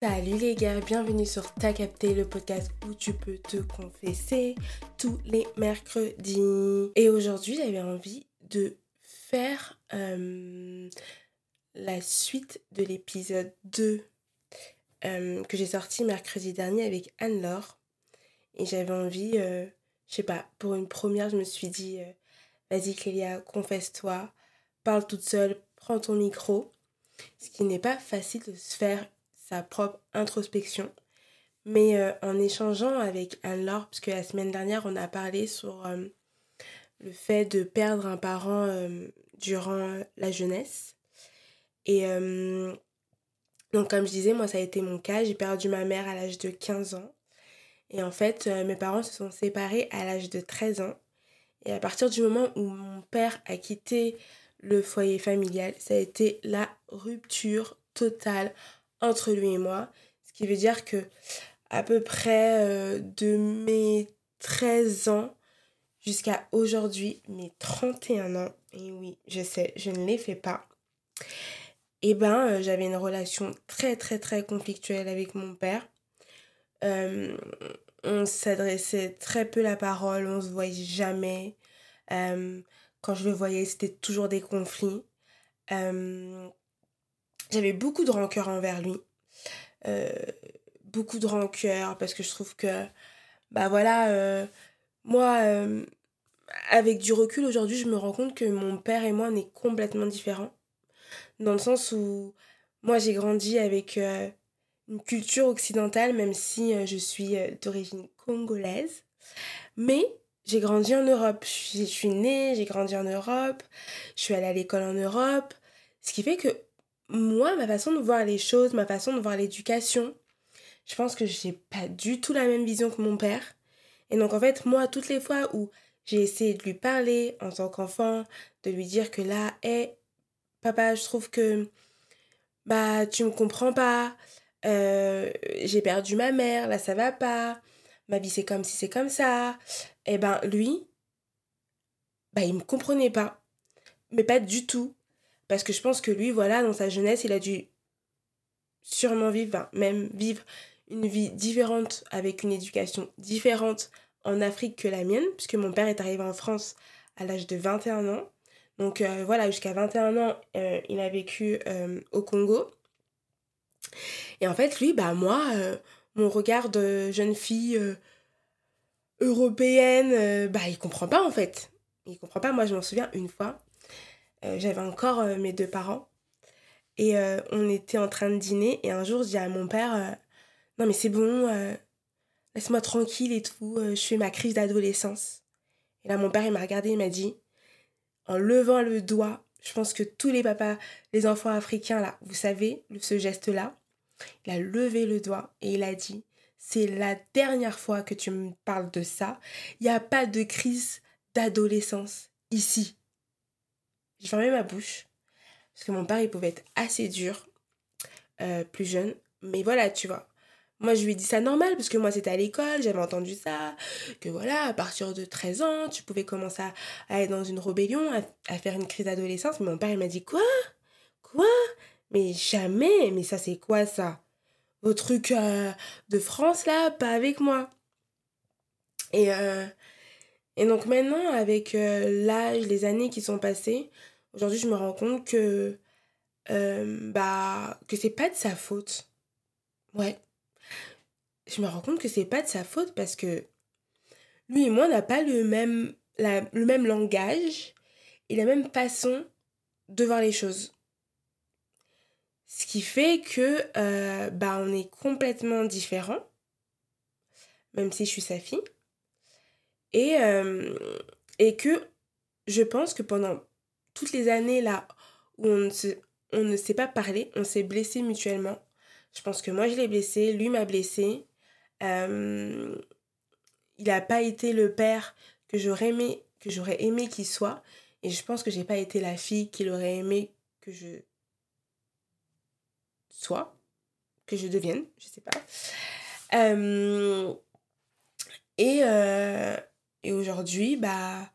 Salut les gars, bienvenue sur Ta Capté, le podcast où tu peux te confesser tous les mercredis. Et aujourd'hui, j'avais envie de faire euh, la suite de l'épisode 2 euh, que j'ai sorti mercredi dernier avec Anne-Laure. Et j'avais envie, euh, je sais pas, pour une première, je me suis dit, vas-y Clélia, confesse-toi, parle toute seule, prends ton micro. Ce qui n'est pas facile de se faire sa propre introspection. Mais euh, en échangeant avec Anne-Laure, puisque la semaine dernière, on a parlé sur euh, le fait de perdre un parent euh, durant la jeunesse. Et donc, comme je disais, moi, ça a été mon cas. J'ai perdu ma mère à l'âge de 15 ans. Et en fait, mes parents se sont séparés à l'âge de 13 ans. Et à partir du moment où mon père a quitté le foyer familial, ça a été la rupture totale entre lui et moi. Ce qui veut dire que à peu près euh, de mes 13 ans jusqu'à aujourd'hui, mes 31 ans, et oui, je sais, je ne les fais pas, et eh ben euh, j'avais une relation très très très conflictuelle avec mon père. Euh, on s'adressait très peu la parole, on se voyait jamais. quand je le voyais, c'était toujours des conflits. J'avais beaucoup de rancœur envers lui. Euh, beaucoup de rancœur parce que je trouve que, bah voilà, euh, moi, euh, avec du recul aujourd'hui, je me rends compte que mon père et moi, on est complètement différents. Dans le sens où moi, j'ai grandi avec une culture occidentale, même si je suis d'origine congolaise. Mais j'ai grandi en Europe. Je suis née, j'ai grandi en Europe. Je suis allée à l'école en Europe. Ce qui fait que moi, ma façon de voir les choses, ma façon de voir l'éducation, je pense que j'ai pas du tout la même vision que mon père. Et donc, en fait, moi, toutes les fois où j'ai essayé de lui parler en tant qu'enfant, de lui dire que là, hé, papa, je trouve que, bah, tu me comprends pas, euh, j'ai perdu ma mère, là, ça va pas, ma vie, c'est comme si c'est comme ça. Et eh ben, lui, bah, il me comprenait pas. Mais pas du tout. Parce que je pense que lui, voilà, dans sa jeunesse, il a dû sûrement vivre, même vivre une vie différente avec une éducation différente en Afrique que la mienne, puisque mon père est arrivé en France à l'âge de 21 ans. Donc euh, voilà, jusqu'à 21 ans, euh, il a vécu euh, au Congo. Et en fait, lui, bah moi, mon regard de jeune fille européenne, bah il comprend pas en fait. Il comprend pas. Moi, je m'en souviens une fois, j'avais encore euh, mes deux parents. Et euh, on était en train de dîner. Et un jour, je dis à mon père Non, mais c'est bon, laisse-moi tranquille et tout. je fais ma crise d'adolescence. Et là, mon père, il m'a regardé, il m'a dit En levant le doigt, je pense que tous les papas, les enfants africains, là, vous savez, ce geste-là, il a levé le doigt et il a dit c'est la dernière fois que tu me parles de ça. Il n'y a pas de crise d'adolescence ici. J'ai fermé ma bouche. Parce que mon père, il pouvait être assez dur, euh, plus jeune. Mais voilà, tu vois. Moi, je lui ai dit ça normal, parce que moi, c'était à l'école, j'avais entendu ça. Que voilà, à partir de 13 ans, tu pouvais commencer à, être dans une rébellion, à, faire une crise d'adolescence. Mais mon père, il m'a dit Quoi? Quoi? Mais jamais Mais ça, c'est quoi ça? Vos trucs euh, de France, là, pas avec moi. Et, euh, et donc maintenant, avec l'âge, les années qui sont passées, Aujourd'hui, je me rends compte que euh, bah que c'est pas de sa faute. Ouais. Je me rends compte que c'est pas de sa faute parce que lui et moi n'a pas le même le même langage et la même façon de voir les choses. Ce qui fait que euh, bah on est complètement différents, même si je suis sa fille. Et, euh, et que je pense que pendant toutes les années là où on ne, se, on ne s'est pas parlé, on s'est blessé mutuellement. Je pense que moi je l'ai blessé, lui m'a blessé. Euh, il n'a pas été le père que j'aurais aimé que j'aurais aimé qu'il soit et je pense que j'ai pas été la fille qu'il aurait aimé que je sois que je devienne je sais pas euh, et euh, et aujourd'hui bah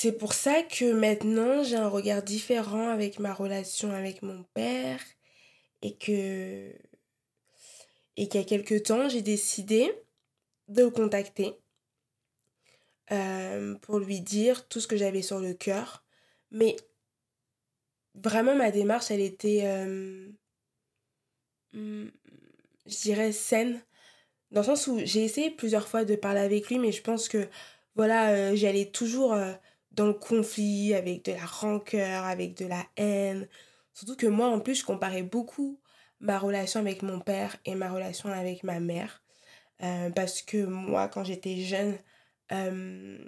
c'est pour ça que maintenant j'ai un regard différent avec ma relation avec mon père et que qu'il y a quelques temps, j'ai décidé de le contacter pour lui dire tout ce que j'avais sur le cœur. Mais vraiment, ma démarche, elle était, hmm, je dirais, saine. Dans le sens où j'ai essayé plusieurs fois de parler avec lui, mais je pense que, voilà, j'allais toujours dans le conflit, avec de la rancœur, avec de la haine. Surtout que moi, en plus, je comparais beaucoup ma relation avec mon père et ma relation avec ma mère. Euh, parce que moi, quand j'étais jeune, euh,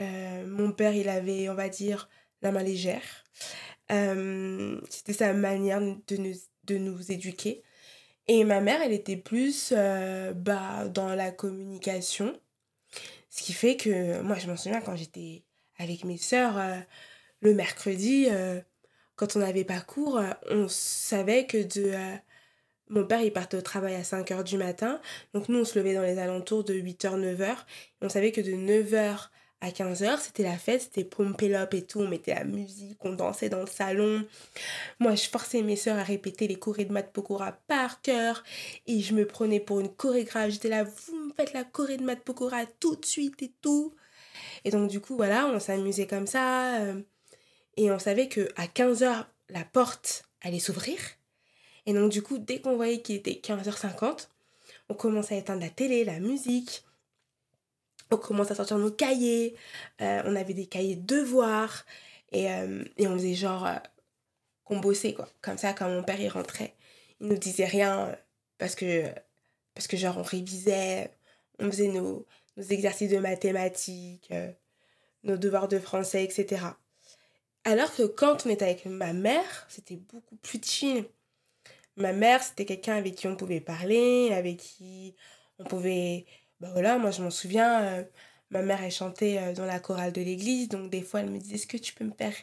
euh, mon père, il avait, on va dire, la main légère. C'était sa manière de nous, de nous éduquer. Et ma mère, elle était plus bah, dans la communication. Ce qui fait que moi, je m'en souviens quand j'étais avec mes sœurs, le mercredi, quand on n'avait pas cours, on savait que de mon père, il partait au travail à 5h du matin. Donc nous, on se levait dans les alentours de 8h, 9h. on savait que de 9h à 15h, c'était la fête, c'était pompélope et tout. On mettait la musique, on dansait dans le salon. Moi, je forçais mes soeurs à répéter les chorés de Mat Pokora par cœur. Et je me prenais pour une chorégraphe. J'étais là, vous me faites la choré de Mat Pokora tout de suite et tout. Et donc, du coup, voilà, on s'amusait comme ça. Euh, et on savait que à 15h, la porte allait s'ouvrir. Et donc, du coup, dès qu'on voyait qu'il était 15h50, on commençait à éteindre la télé, la musique. On commençait à sortir nos cahiers. Euh, on avait des cahiers de devoirs. Et, euh, on faisait genre euh, qu'on bossait, quoi. Comme ça, quand mon père y rentrait, il nous disait rien parce que, parce que genre, on révisait, on faisait nos, nos exercices de mathématiques, nos devoirs de français, etc. Alors que quand on était avec ma mère, c'était beaucoup plus chill. Ma mère, c'était quelqu'un avec qui on pouvait parler, avec qui on pouvait... Ben voilà, moi je m'en souviens, euh, ma mère, elle chantait euh, dans la chorale de l'église, donc des fois elle me disait, est-ce que tu peux me faire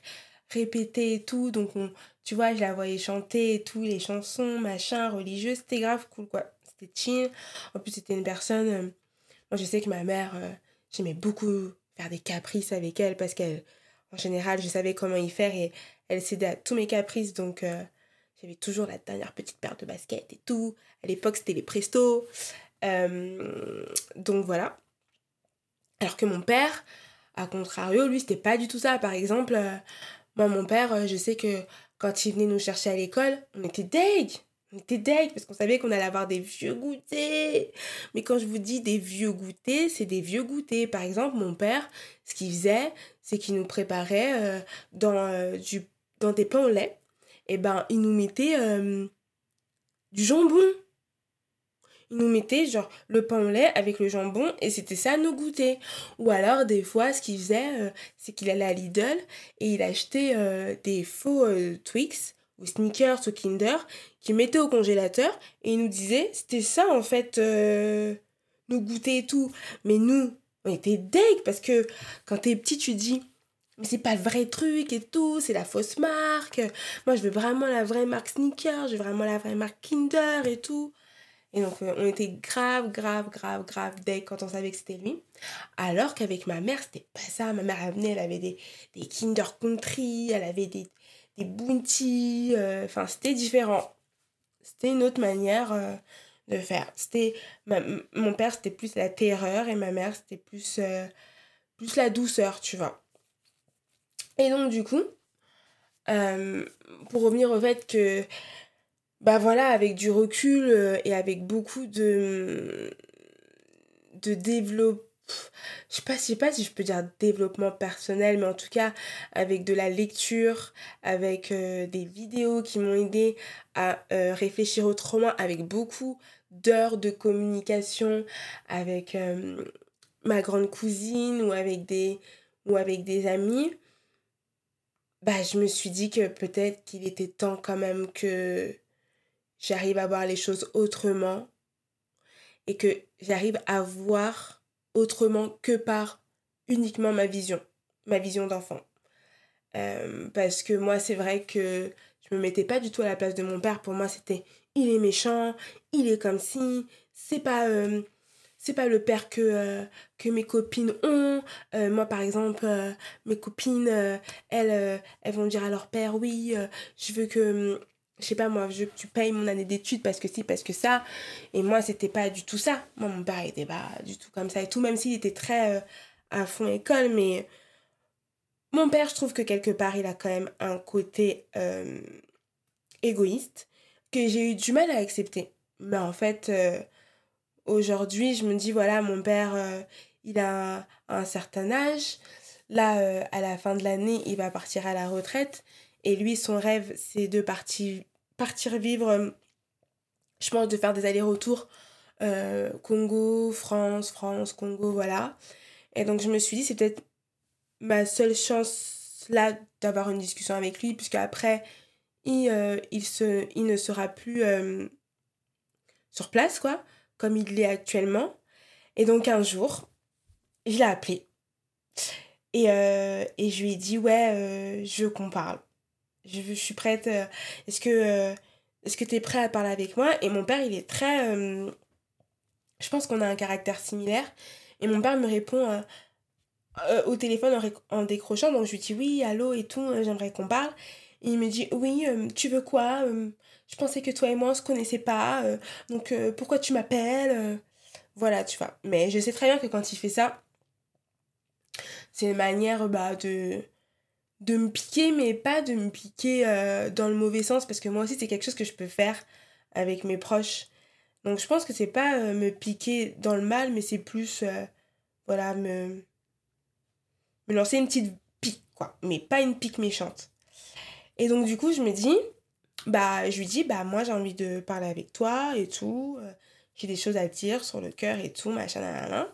répéter et tout? Donc on, tu vois, je la voyais chanter et tout, les chansons, machin, religieuses, c'était grave cool quoi. C'était chill. En plus, c'était une personne... Euh, moi je sais que ma mère, j'aimais beaucoup faire des caprices avec elle parce qu'elle, en général, je savais comment y faire et elle cédait à tous mes caprices, donc j'avais toujours la dernière petite paire de baskets et tout. À l'époque, c'était les Presto. Euh, donc voilà. Alors que mon père, à contrario, lui, c'était pas du tout ça. Par exemple, euh, moi, mon père, euh, je sais que quand il venait nous chercher à l'école, on était deg. On était deg parce qu'on savait qu'on allait avoir des vieux goûters. Mais quand je vous dis des vieux goûters, c'est des vieux goûters. Par exemple, mon père, ce qu'il faisait, c'est qu'il nous préparait dans, du, dans des pains au lait et eh ben, il nous mettait du jambon. Il nous mettait genre le pain au lait avec le jambon et c'était ça nos goûter. Ou alors des fois ce qu'il faisait euh, c'est qu'il allait à Lidl et il achetait euh, des faux Twix ou Snickers ou Kinder qu'il mettait au congélateur et il nous disait c'était ça en fait nos goûter et tout. Mais nous on était deg parce que quand t'es petit tu dis mais c'est pas le vrai truc et tout, c'est la fausse marque. Moi, je veux vraiment la vraie marque Sneaker, je veux vraiment la vraie marque Kinder et tout. Et donc, euh, on était grave, grave, grave, grave dès quand on savait que c'était lui. Alors qu'avec ma mère, c'était pas ça. Ma mère, elle venait, elle avait des, des Kinder Country, elle avait des, des Bounty. Euh, enfin, c'était différent. C'était une autre manière euh, de faire. C'était mon père, c'était plus la terreur et ma mère, c'était plus, plus la douceur, tu vois. Et donc, du coup, pour revenir au fait que, bah voilà, avec du recul euh, et avec beaucoup de, de développement, je sais pas, si je peux dire développement personnel, mais en tout cas avec de la lecture, avec euh, des vidéos qui m'ont aidé à réfléchir autrement, avec beaucoup d'heures de communication avec ma grande cousine ou avec des, ou avec des amis, bah, je me suis dit que peut-être qu'il était temps quand même que j'arrive à voir les choses autrement et que j'arrive à voir autrement que par uniquement ma vision, ma vision d'enfant. Euh, parce que moi, c'est vrai que je me mettais pas du tout à la place de mon père. Pour moi, c'était il est méchant, il est comme si, c'est pas. Euh, c'est pas le père que, euh, que mes copines ont. Moi, par exemple, mes copines, elles, elles vont dire à leur père, oui, je veux que je sais pas moi, je veux que tu payes mon année d'études parce que si, parce que ça. Et moi, c'était pas du tout ça. Moi, mon père était pas du tout comme ça et tout, même s'il était très euh, à fond école. Mais mon père, je trouve que quelque part, il a quand même un côté euh, égoïste que j'ai eu du mal à accepter. Mais en fait, euh, aujourd'hui, je me dis, voilà, mon père, il a un, certain âge. Là, à la fin de l'année, il va partir à la retraite. Et lui, son rêve, c'est de partir, partir vivre, euh, je pense, de faire des allers-retours euh, Congo, France, France, Congo, voilà. Et donc, je me suis dit, c'est peut-être ma seule chance là d'avoir une discussion avec lui, puisque après, il, euh, il, se, il ne sera plus sur place, quoi, comme il l'est actuellement. Et donc, un jour, je l'ai appelé. Et, et je lui ai dit, ouais, je veux qu'on parle je, suis prête. Euh, est-ce que euh, est-ce tu es prêt à parler avec moi? Et mon père, il est très. Euh, je pense qu'on a un caractère similaire. Et mon père me répond au téléphone en, décrochant. Donc je lui dis oui, allô et tout, j'aimerais qu'on parle. Il me dit oui, tu veux quoi? Je pensais que toi et moi on se connaissait pas. donc pourquoi tu m'appelles Voilà, tu vois. Mais je sais très bien que quand il fait ça, c'est une manière bah, de de me piquer, mais pas de me piquer euh, dans le mauvais sens, parce que moi aussi, c'est quelque chose que je peux faire avec mes proches. Donc, je pense que c'est pas euh, me piquer dans le mal, mais c'est plus, euh, voilà, me, me lancer une petite pique, quoi. Mais pas une pique méchante. Et donc, du coup, je me dis, bah, je lui dis, bah, moi, j'ai envie de parler avec toi et tout. j'ai des choses à dire sur le cœur et tout, machin,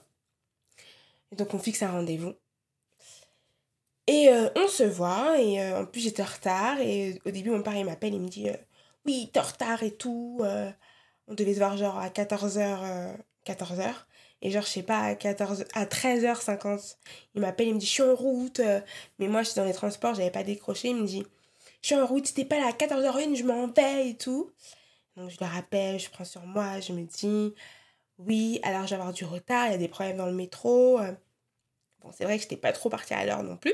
Et donc, on fixe un rendez-vous. Et euh, on se voit, et euh, en plus j'étais en retard, et au début mon père il m'appelle, il me dit euh, Oui, t'es en retard et tout. on devait se voir genre à 14h, 14h. Et genre, je sais pas, à, 14, à 13h50, il m'appelle, il me dit Je suis en route. Mais moi, je suis dans les transports, j'avais pas décroché. Il me dit Je suis en route, c'était pas là à 14h01, je m'en vais et tout. Donc je le rappelle, je prends sur moi, je me dis Oui, alors je vais avoir du retard, il y a des problèmes dans le métro. Bon, c'est vrai que j'étais pas trop partie à l'heure non plus.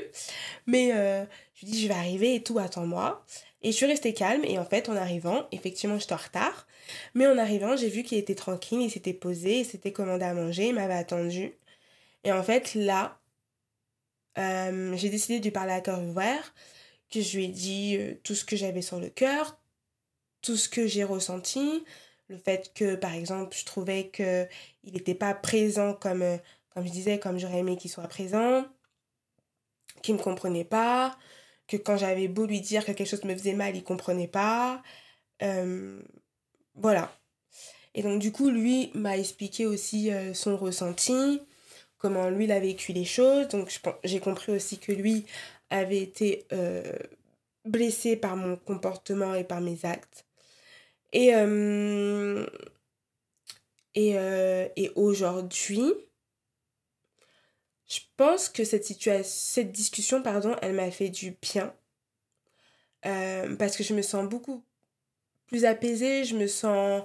Mais euh, je lui dis, je vais arriver et tout, attends-moi. Et je suis restée calme. Et en fait, en arrivant, effectivement, j'étais en retard. Mais en arrivant, j'ai vu qu'il était tranquille, il s'était posé, il s'était commandé à manger, il m'avait attendu. Et en fait, là, euh, j'ai décidé de lui parler à cœur ouvert, que je lui ai dit euh, tout ce que j'avais sur le cœur, tout ce que j'ai ressenti, le fait que, par exemple, je trouvais qu'il n'était pas présent comme comme je disais, comme j'aurais aimé qu'il soit présent, qu'il ne me comprenait pas, que quand j'avais beau lui dire que quelque chose me faisait mal, il comprenait pas. Euh, voilà. Et donc du coup, lui m'a expliqué aussi euh, son ressenti, comment lui il a vécu les choses. Donc j'ai compris aussi que lui avait été euh, blessé par mon comportement et par mes actes. Et, et, et aujourd'hui, je pense que cette, cette discussion, pardon, elle m'a fait du bien. Euh, parce que je me sens beaucoup plus apaisée, je me sens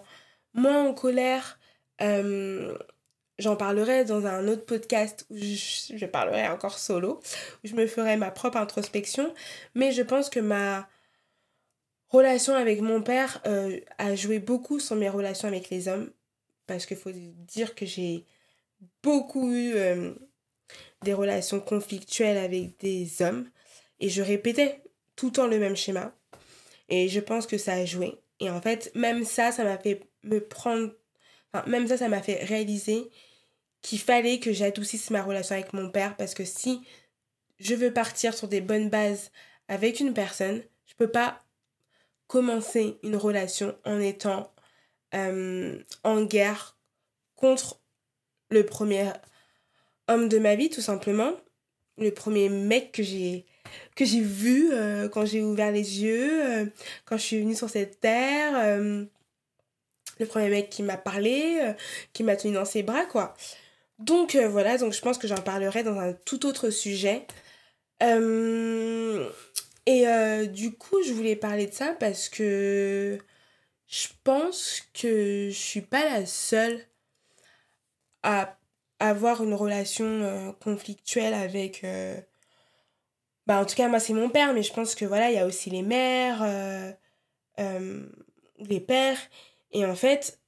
moins en colère. Euh, j'en parlerai dans un autre podcast où je, parlerai encore solo, où je me ferai ma propre introspection. Mais je pense que ma relation avec mon père euh, a joué beaucoup sur mes relations avec les hommes. Parce qu'il faut dire que j'ai beaucoup eu des relations conflictuelles avec des hommes. Et je répétais tout le temps le même schéma. Et je pense que ça a joué. Et en fait, même ça, ça m'a fait me prendre... Enfin, même ça, ça m'a fait réaliser qu'il fallait que j'adoucisse ma relation avec mon père. Parce que si je veux partir sur des bonnes bases avec une personne, je peux pas commencer une relation en étant euh, en guerre contre le premier homme de ma vie, tout simplement. Le premier mec que j'ai vu euh, quand j'ai ouvert les yeux, euh, quand je suis venue sur cette terre. Euh, le premier mec qui m'a parlé, qui m'a tenu dans ses bras, quoi. Donc voilà, donc je pense que j'en parlerai dans un tout autre sujet. et du coup, je voulais parler de ça parce que je pense que je suis pas la seule à avoir une relation euh, conflictuelle avec... Euh, bah, en tout cas, moi, c'est mon père, mais je pense que voilà, il y a aussi les mères, euh, les pères. Et en fait,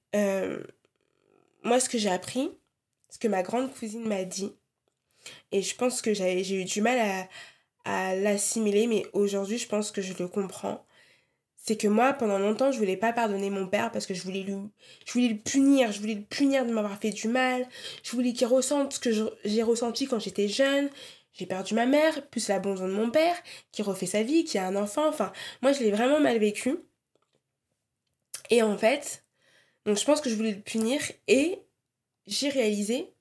moi, ce que j'ai appris, ce que ma grande cousine m'a dit, et je pense que j'ai eu du mal à, à l'assimiler, mais aujourd'hui, je pense que je le comprends. C'est que moi, pendant longtemps, je voulais pas pardonner mon père parce que je voulais, lui, je voulais le punir. Je voulais le punir de m'avoir fait du mal. Je voulais qu'il ressente ce que j'ai ressenti quand j'étais jeune. J'ai perdu ma mère, plus l'abandon de mon père, qui refait sa vie, qui a un enfant. Enfin, moi, je l'ai vraiment mal vécu. Et en fait, donc je pense que je voulais le punir et j'ai réalisé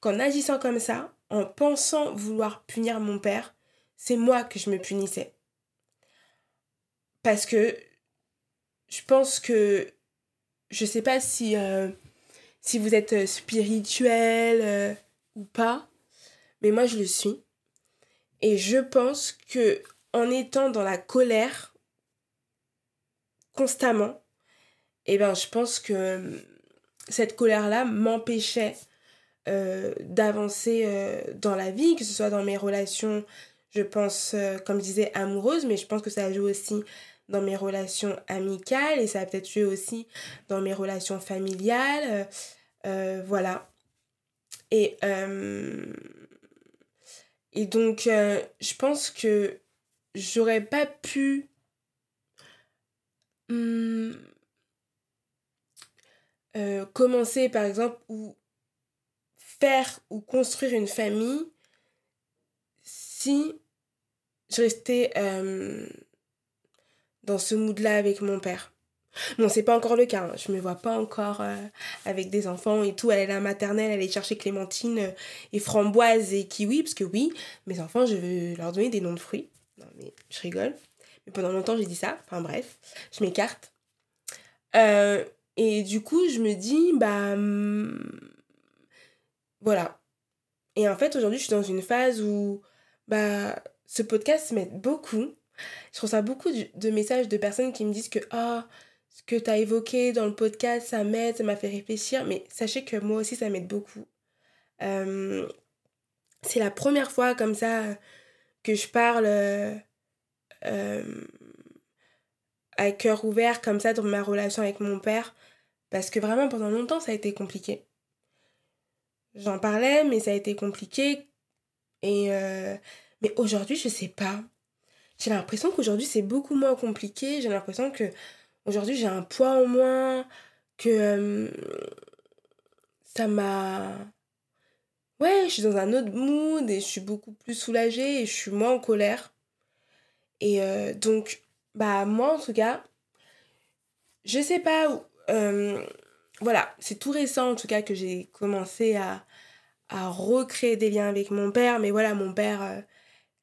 qu'en agissant comme ça, en pensant vouloir punir mon père, c'est moi que je me punissais. Parce que je pense que je sais pas si, euh, vous êtes euh, spirituel euh, ou pas, mais moi je le suis. Et je pense que en étant dans la colère constamment, et eh ben je pense que cette colère-là m'empêchait d'avancer dans la vie, que ce soit dans mes relations je pense, euh, comme je disais, amoureuse, mais je pense que ça joue aussi dans mes relations amicales et ça a peut-être joué aussi dans mes relations familiales. Euh, euh, voilà. Et, et donc, je pense que j'aurais pas pu. Hmm, commencer par exemple ou faire ou construire une famille si je restais euh, dans ce mood-là avec mon père. Bon, c'est pas encore le cas, hein. je me vois pas encore euh, avec des enfants et tout, aller à la maternelle, aller chercher clémentine euh, et framboise et kiwi, parce que oui, mes enfants, je veux leur donner des noms de fruits. Non, mais je rigole. Mais pendant longtemps, j'ai dit ça, enfin bref, je m'écarte. et du coup, je me dis, bah. Hmm, voilà. Et en fait, aujourd'hui, je suis dans une phase où bah, ce podcast m'aide beaucoup. Je reçois beaucoup de messages de personnes qui me disent que ah, ce que tu as évoqué dans le podcast, ça m'aide, ça m'a fait réfléchir. Mais sachez que moi aussi, ça m'aide beaucoup. Euh, c'est la première fois comme ça que je parle euh, à cœur ouvert comme ça dans ma relation avec mon père. Parce que vraiment, pendant longtemps, ça a été compliqué. J'en parlais, mais ça a été compliqué et euh, mais aujourd'hui, je sais pas. J'ai l'impression qu'aujourd'hui, c'est beaucoup moins compliqué. J'ai l'impression que aujourd'hui, j'ai un poids en moins, que ça m'a. Ouais, je suis dans un autre mood et je suis beaucoup plus soulagée et je suis moins en colère. Et euh, donc, bah, moi en tout cas, je sais pas. voilà, c'est tout récent en tout cas que j'ai commencé à, à recréer des liens avec mon père. Mais voilà, mon père, euh,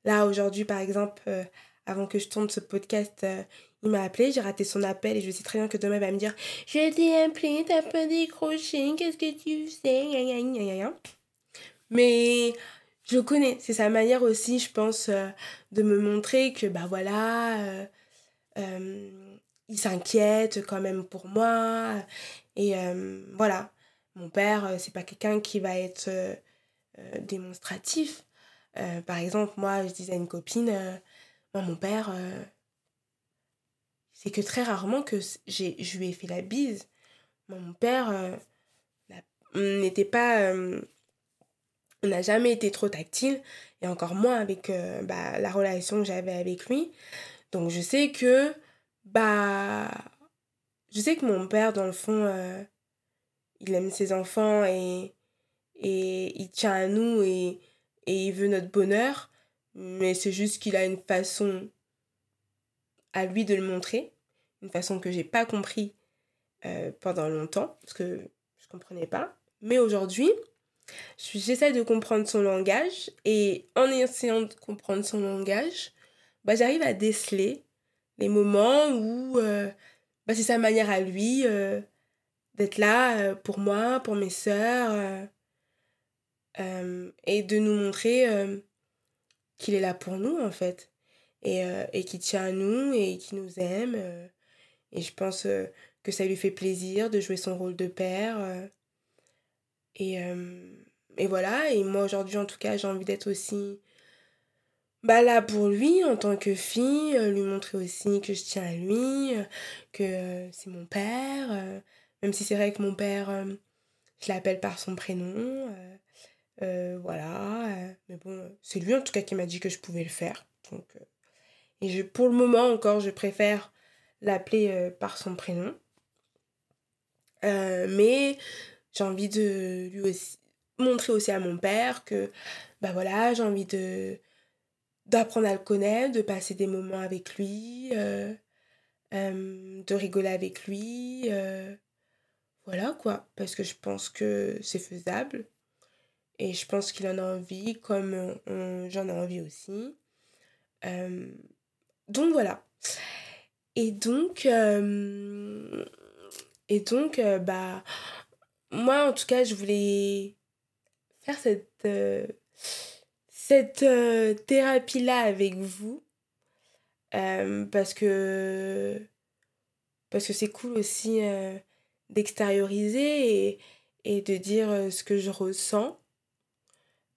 là aujourd'hui par exemple, euh, avant que je tourne ce podcast, euh, il m'a appelé, j'ai raté son appel et je sais très bien que demain il va me dire Je t'ai appelé, t'as pas décroché, qu'est-ce que tu fais Mais je connais, c'est sa manière aussi, je pense, de me montrer que bah voilà, il s'inquiète quand même pour moi. Et voilà, mon père, euh, c'est pas quelqu'un qui va être euh, euh, démonstratif. par exemple, moi, je disais à une copine, moi, mon père, c'est que très rarement que je lui ai fait la bise. mon père n'était pas n'a jamais été trop tactile et encore moins avec bah, la relation que j'avais avec lui donc je sais que bah je sais que mon père dans le fond il aime ses enfants et, et il tient à nous et, et il veut notre bonheur. Mais c'est juste qu'il a une façon à lui de le montrer, une façon que j'ai pas compris euh, pendant longtemps, parce que je comprenais pas. Mais aujourd'hui, j'essaie de comprendre son langage et en essayant de comprendre son langage, bah, j'arrive à déceler les moments où euh, bah, c'est sa manière à lui euh, d'être là euh, pour moi, pour mes sœurs, euh, euh, et de nous montrer qu'il est là pour nous, en fait, et, et qu'il tient à nous et qu'il nous aime. et je pense que ça lui fait plaisir de jouer son rôle de père. et, et voilà, et moi aujourd'hui, en tout cas, j'ai envie d'être aussi bah là pour lui en tant que fille lui montrer aussi que je tiens à lui que c'est mon père même si c'est vrai que mon père je l'appelle par son prénom voilà mais bon c'est lui en tout cas qui m'a dit que je pouvais le faire donc et je pour le moment encore je préfère l'appeler par son prénom mais j'ai envie de lui aussi montrer aussi à mon père que bah voilà j'ai envie de d'apprendre à le connaître, de passer des moments avec lui, euh, euh, de rigoler avec lui. Euh, voilà quoi, parce que je pense que c'est faisable. Et je pense qu'il en a envie, comme j'en ai envie aussi. donc voilà. Et donc, et donc bah, moi en tout cas, je voulais faire cette euh, thérapie-là avec vous. Euh, parce que parce que c'est cool aussi euh, d'extérioriser et, et, de dire ce que je ressens.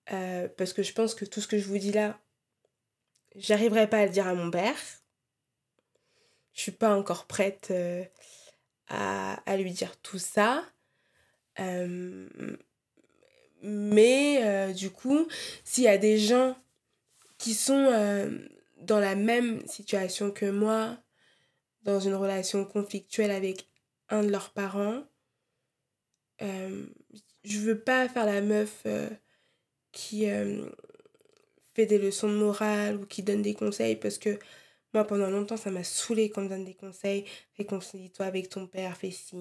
parce que je pense que tout ce que je vous dis là, j'arriverai pas à le dire à mon père. Je suis pas encore prête à, à, lui dire tout ça. Mais euh, du coup, s'il y a des gens qui sont euh, dans la même situation que moi, dans une relation conflictuelle avec un de leurs parents, euh, je veux pas faire la meuf qui fait des leçons de morale ou qui donne des conseils parce que moi pendant longtemps ça m'a saoulé qu'on me donne des conseils fais conseille-toi avec ton père fais ci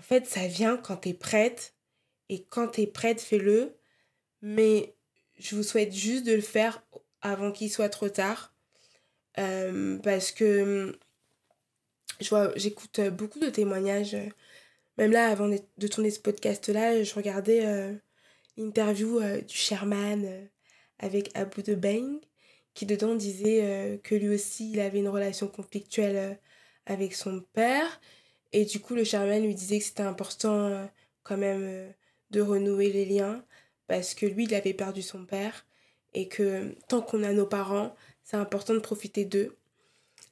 en fait, ça vient quand tu es prête. Et quand tu es prête, fais-le. Mais je vous souhaite juste de le faire avant qu'il soit trop tard. Euh, parce que je vois, j'écoute beaucoup de témoignages. Même là, avant de tourner ce podcast-là, je regardais euh, l'interview euh, du Sherman avec Abu de Bang, qui dedans disait que lui aussi, il avait une relation conflictuelle avec son père et du coup, le Charmaine lui disait que c'était important euh, quand même euh, de renouer les liens parce que lui, il avait perdu son père et que tant qu'on a nos parents, c'est important de profiter d'eux.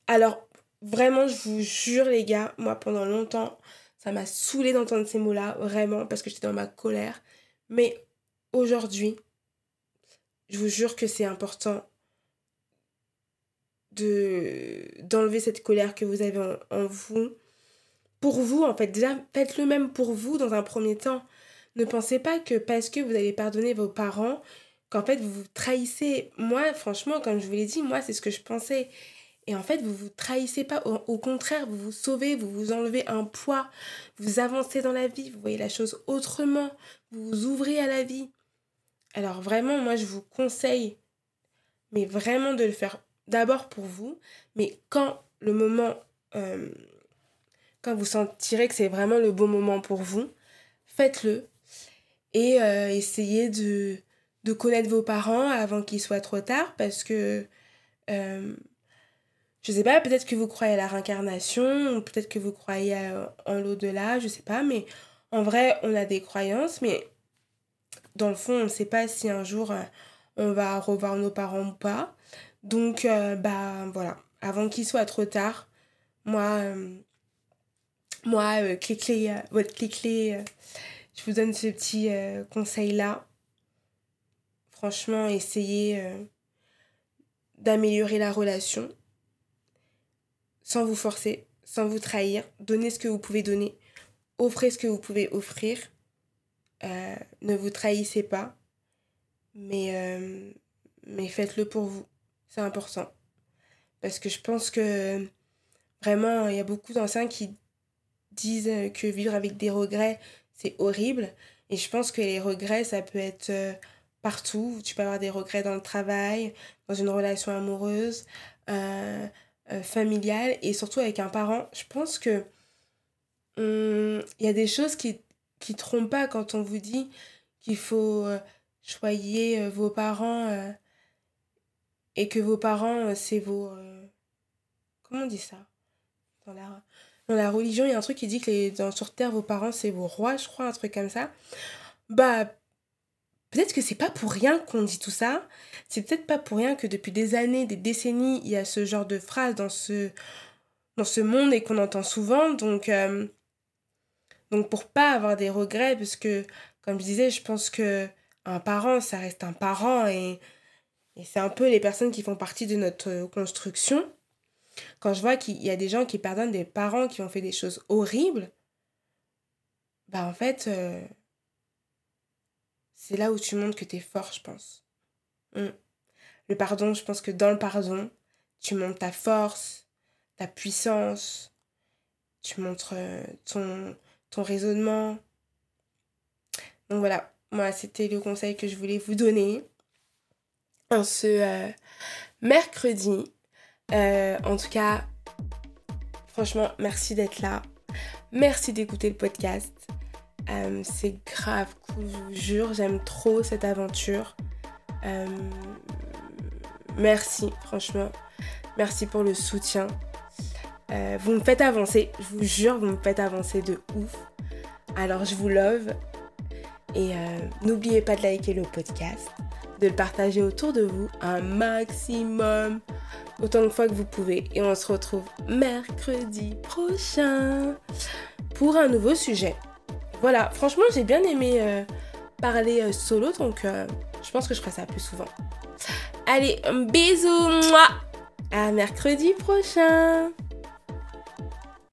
Alors, vraiment, je vous jure, les gars, moi, pendant longtemps, ça m'a saoulé d'entendre ces mots-là, vraiment, parce que j'étais dans ma colère. Mais aujourd'hui, je vous jure que c'est important de d'enlever cette colère que vous avez en vous pour vous, en fait. Déjà, faites le même pour vous dans un premier temps. Ne pensez pas que parce que vous allez pardonner vos parents, qu'en fait vous vous trahissez. Moi, franchement, comme je vous l'ai dit, moi, c'est ce que je pensais. Et en fait, vous vous trahissez pas. Au, contraire, vous vous sauvez, vous vous enlevez un poids, vous avancez dans la vie, vous voyez la chose autrement, vous vous ouvrez à la vie. Alors vraiment, moi, je vous conseille, mais vraiment de le faire d'abord pour vous, mais quand le moment euh, quand vous sentirez que c'est vraiment le bon moment pour vous, faites-le. Et euh, essayez de, de, connaître vos parents avant qu'il soit trop tard parce que, euh, je sais pas, peut-être que vous croyez à la réincarnation, peut-être que vous croyez en l'au-delà, je sais pas, mais en vrai, on a des croyances, mais dans le fond, on ne sait pas si un jour euh, on va revoir nos parents ou pas. Donc, euh, bah voilà, avant qu'il soit trop tard, moi, moi, euh, clé euh, votre clé euh, je vous donne ce petit conseil-là. Franchement, essayez d'améliorer la relation sans vous forcer, sans vous trahir. Donnez ce que vous pouvez donner. Offrez ce que vous pouvez offrir. ne vous trahissez pas. Mais, mais faites-le pour vous. C'est important. Parce que je pense que vraiment, il y a beaucoup d'anciens qui disent que vivre avec des regrets, c'est horrible. Et je pense que les regrets, ça peut être euh, partout. Tu peux avoir des regrets dans le travail, dans une relation amoureuse, euh, euh, familiale et surtout avec un parent. Je pense que hum, il y a des choses qui trompent pas quand on vous dit qu'il faut choyer vos parents et que vos parents c'est vos comment on dit ça? Dans la religion, il y a un truc qui dit que sur Terre, vos parents, c'est vos rois, je crois, un truc comme ça. Bah, peut-être que c'est pas pour rien qu'on dit tout ça. C'est peut-être pas pour rien que depuis des années, des décennies, il y a ce genre de phrase dans ce, dans ce monde et qu'on entend souvent. Donc, euh, donc pour pas avoir des regrets, parce que, comme je disais, je pense que un parent, ça reste un parent et, et c'est un peu les personnes qui font partie de notre construction. Quand je vois qu'il y a des gens qui pardonnent des parents qui ont fait des choses horribles, bah en fait, euh, c'est là où tu montres que tu es fort, je pense. Mm. Le pardon, je pense que dans le pardon, tu montres ta force, ta puissance, tu montres euh, ton, raisonnement. Donc voilà, moi c'était le conseil que je voulais vous donner en ce euh, mercredi. Euh, en tout cas, franchement, merci d'être là. Merci d'écouter le podcast. Euh, c'est grave je vous jure, j'aime trop cette aventure. Euh, merci, franchement. Merci pour le soutien. Euh, vous me faites avancer, je vous jure, vous me faites avancer de ouf. Alors je vous love. Et n'oubliez pas de liker le podcast, de le partager autour de vous un maximum, autant de fois que vous pouvez. Et on se retrouve mercredi prochain pour un nouveau sujet. Voilà, franchement, j'ai bien aimé euh, parler euh, solo, donc euh, je pense que je ferai ça plus souvent. Allez, bisous, moi À mercredi prochain